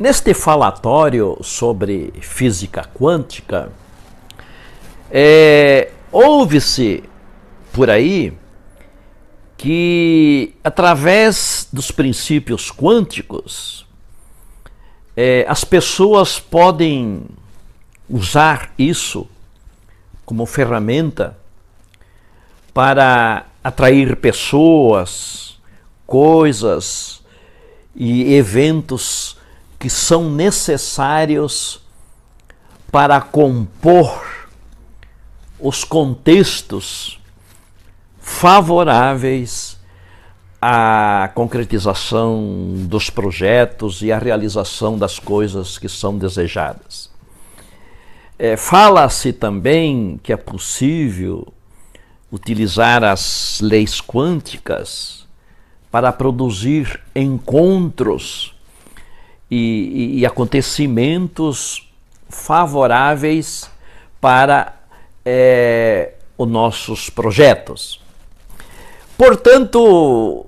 Neste falatório sobre física quântica, é, ouve-se por aí que, através dos princípios quânticos, é, as pessoas podem usar isso como ferramenta para atrair pessoas, coisas e eventos que são necessários para compor os contextos favoráveis à concretização dos projetos e à realização das coisas que são desejadas. É, Fala-se também que é possível utilizar as leis quânticas para produzir encontros e, e, e acontecimentos favoráveis para é, os nossos projetos. Portanto,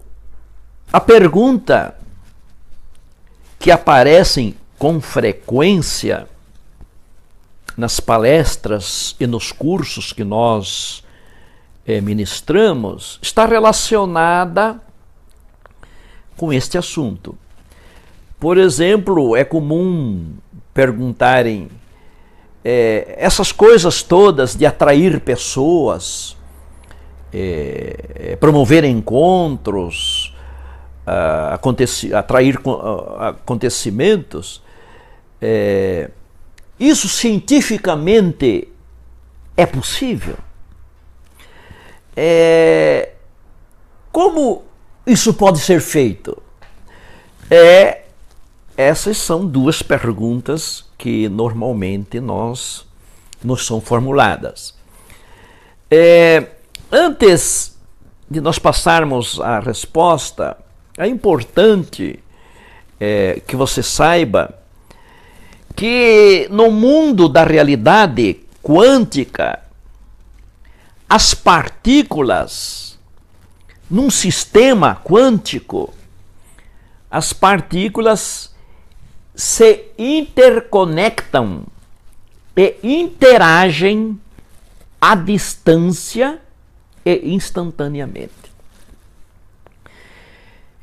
a pergunta que aparece com frequência nas palestras e nos cursos que nós é, ministramos está relacionada com este assunto. Por exemplo, é comum perguntarem é, essas coisas todas de atrair pessoas, é, promover encontros, uh, aconteci, atrair uh, acontecimentos, é, isso cientificamente é possível? É, como isso pode ser feito? É essas são duas perguntas que normalmente nós nos são formuladas. É, antes de nós passarmos à resposta, é importante é, que você saiba que no mundo da realidade quântica, as partículas, num sistema quântico, as partículas se interconectam e interagem à distância e instantaneamente.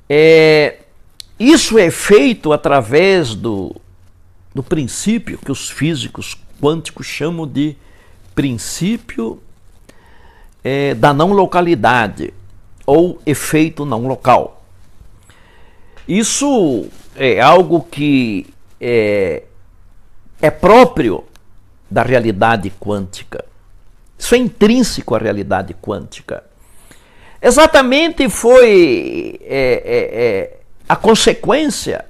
É, isso é feito através do, do princípio que os físicos quânticos chamam de princípio é, da não localidade ou efeito não local. Isso é algo que é, é próprio da realidade quântica. Isso é intrínseco à realidade quântica. Exatamente foi é, é, é, a consequência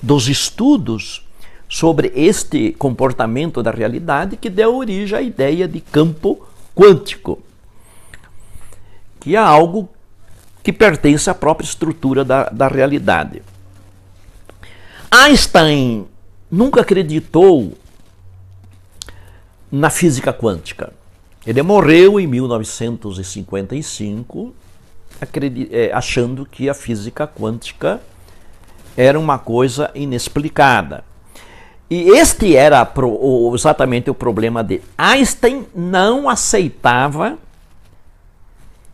dos estudos sobre este comportamento da realidade que deu origem à ideia de campo quântico, que é algo que pertence à própria estrutura da, da realidade. Einstein nunca acreditou na física quântica. Ele morreu em 1955 é, achando que a física quântica era uma coisa inexplicada. E este era exatamente o problema dele. Einstein não aceitava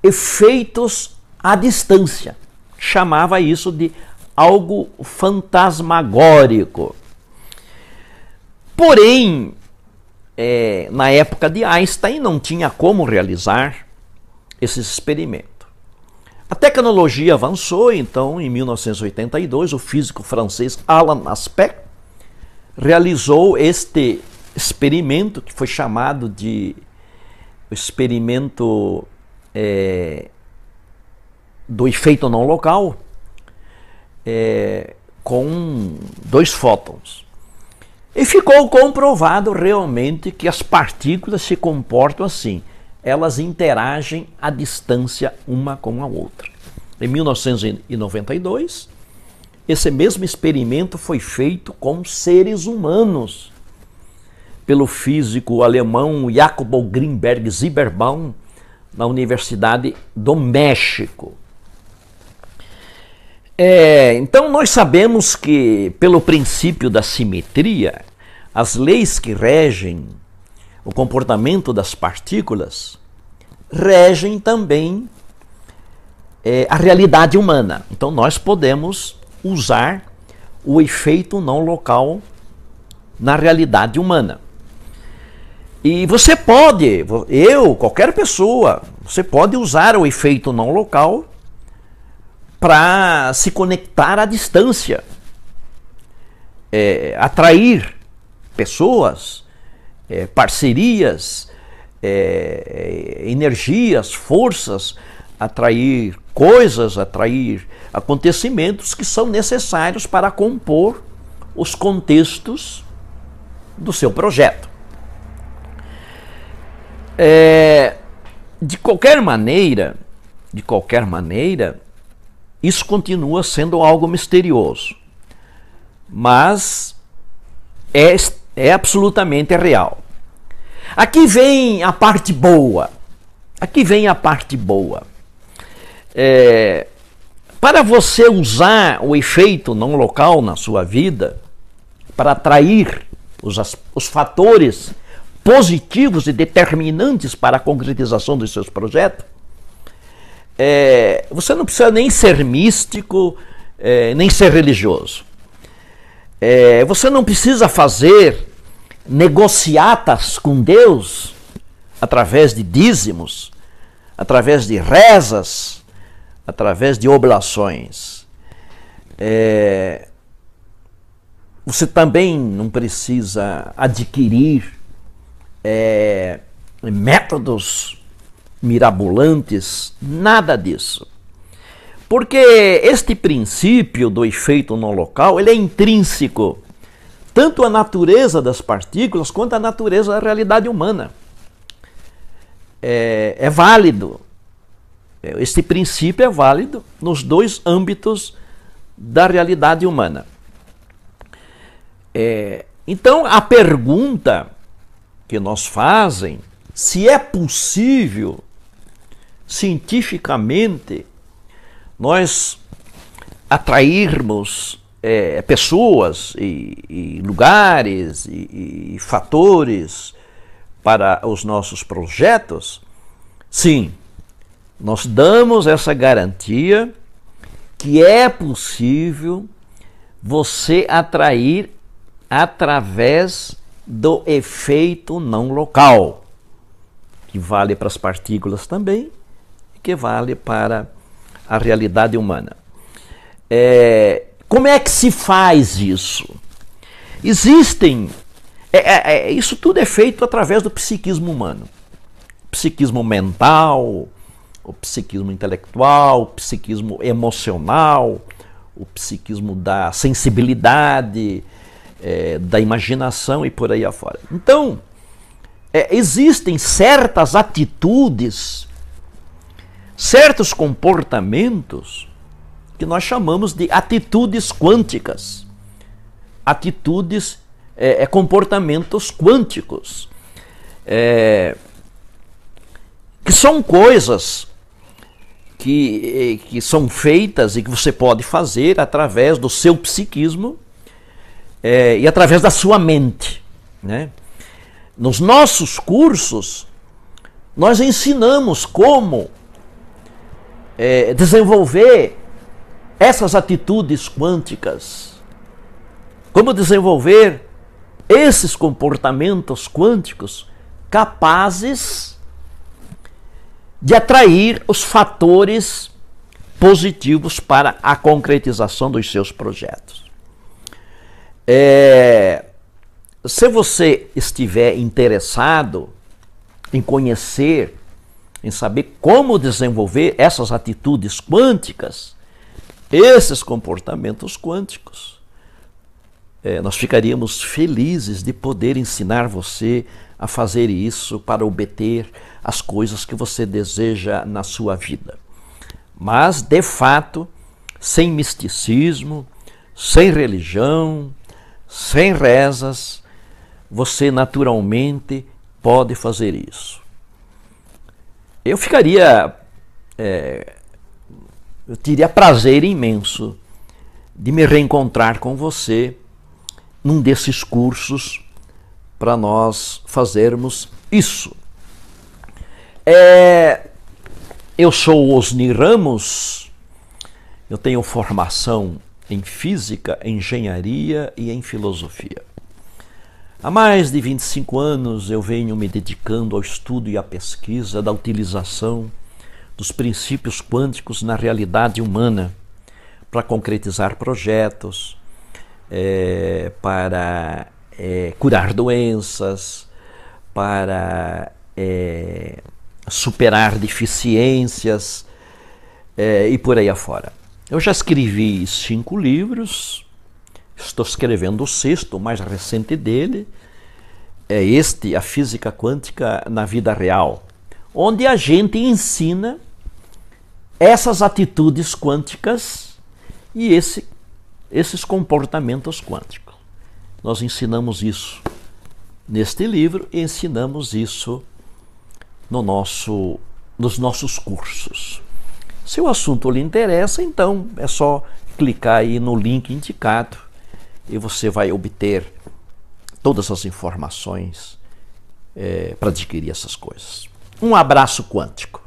efeitos à distância. Chamava isso de algo fantasmagórico. Porém, é, na época de Einstein não tinha como realizar esse experimento. A tecnologia avançou, então, em 1982, o físico francês Alan Aspect realizou este experimento que foi chamado de experimento é, do efeito não local, é, com dois fótons. E ficou comprovado realmente que as partículas se comportam assim. Elas interagem à distância uma com a outra. Em 1992, esse mesmo experimento foi feito com seres humanos pelo físico alemão Jacobo Greenberg Zieberbaum na Universidade do México. É, então nós sabemos que, pelo princípio da simetria, as leis que regem o comportamento das partículas regem também é, a realidade humana. Então nós podemos usar o efeito não local na realidade humana. E você pode, eu, qualquer pessoa, você pode usar o efeito não local para se conectar à distância, é, atrair pessoas, é, parcerias, é, energias, forças, atrair coisas, atrair acontecimentos que são necessários para compor os contextos do seu projeto. É, de qualquer maneira, de qualquer maneira, isso continua sendo algo misterioso, mas é, é absolutamente real. Aqui vem a parte boa. Aqui vem a parte boa. É, para você usar o efeito não local na sua vida, para atrair os, os fatores positivos e determinantes para a concretização dos seus projetos, é, você não precisa nem ser místico, é, nem ser religioso. É, você não precisa fazer negociatas com Deus através de dízimos, através de rezas, através de oblações. É, você também não precisa adquirir é, métodos mirabolantes, nada disso. Porque este princípio do efeito no local, ele é intrínseco tanto à natureza das partículas quanto à natureza da realidade humana. É, é válido. Este princípio é válido nos dois âmbitos da realidade humana. É, então, a pergunta que nós fazem se é possível cientificamente nós atrairmos é, pessoas e, e lugares e, e, fatores para os nossos projetos, sim, nós damos essa garantia que é possível você atrair através do efeito não local, que vale para as partículas também que vale para a realidade humana. É, como é que se faz isso? Existem. É, é, é isso tudo é feito através do psiquismo humano. Psiquismo mental, o psiquismo intelectual, o psiquismo emocional, o psiquismo da sensibilidade, é, da imaginação e por aí afora. Então, é, existem certas atitudes, certos comportamentos que nós chamamos de atitudes quânticas, atitudes, é, é comportamentos quânticos, é, que são coisas que, que são feitas e que você pode fazer através do seu psiquismo é, e através da sua mente. Né? Nos nossos cursos, nós ensinamos como é, desenvolver essas atitudes quânticas, como desenvolver esses comportamentos quânticos capazes de atrair os fatores positivos para a concretização dos seus projetos. É, se você estiver interessado em conhecer, em saber como desenvolver essas atitudes quânticas, esses comportamentos quânticos, é, nós ficaríamos felizes de poder ensinar você a fazer isso para obter as coisas que você deseja na sua vida. Mas, de fato, sem misticismo, sem religião, sem rezas, você naturalmente pode fazer isso. Eu ficaria, é, eu teria prazer imenso de me reencontrar com você num desses cursos para nós fazermos isso. É, eu sou Osni Ramos, eu tenho formação em física, engenharia e em filosofia. Há mais de 25 anos eu venho me dedicando ao estudo e à pesquisa da utilização dos princípios quânticos na realidade humana para concretizar projetos, é, para é, curar doenças, para é, superar deficiências e por aí afora. Eu já escrevi cinco livros, estou escrevendo o sexto, o mais recente dele, é este, A Física Quântica na Vida Real, onde a gente ensina essas atitudes quânticas e esse, esses comportamentos quânticos. Nós ensinamos isso neste livro e ensinamos isso no nosso, nos nossos cursos. Se o assunto lhe interessa, então é só clicar aí no link indicado e você vai obter todas as informações é, para adquirir essas coisas. Um abraço quântico.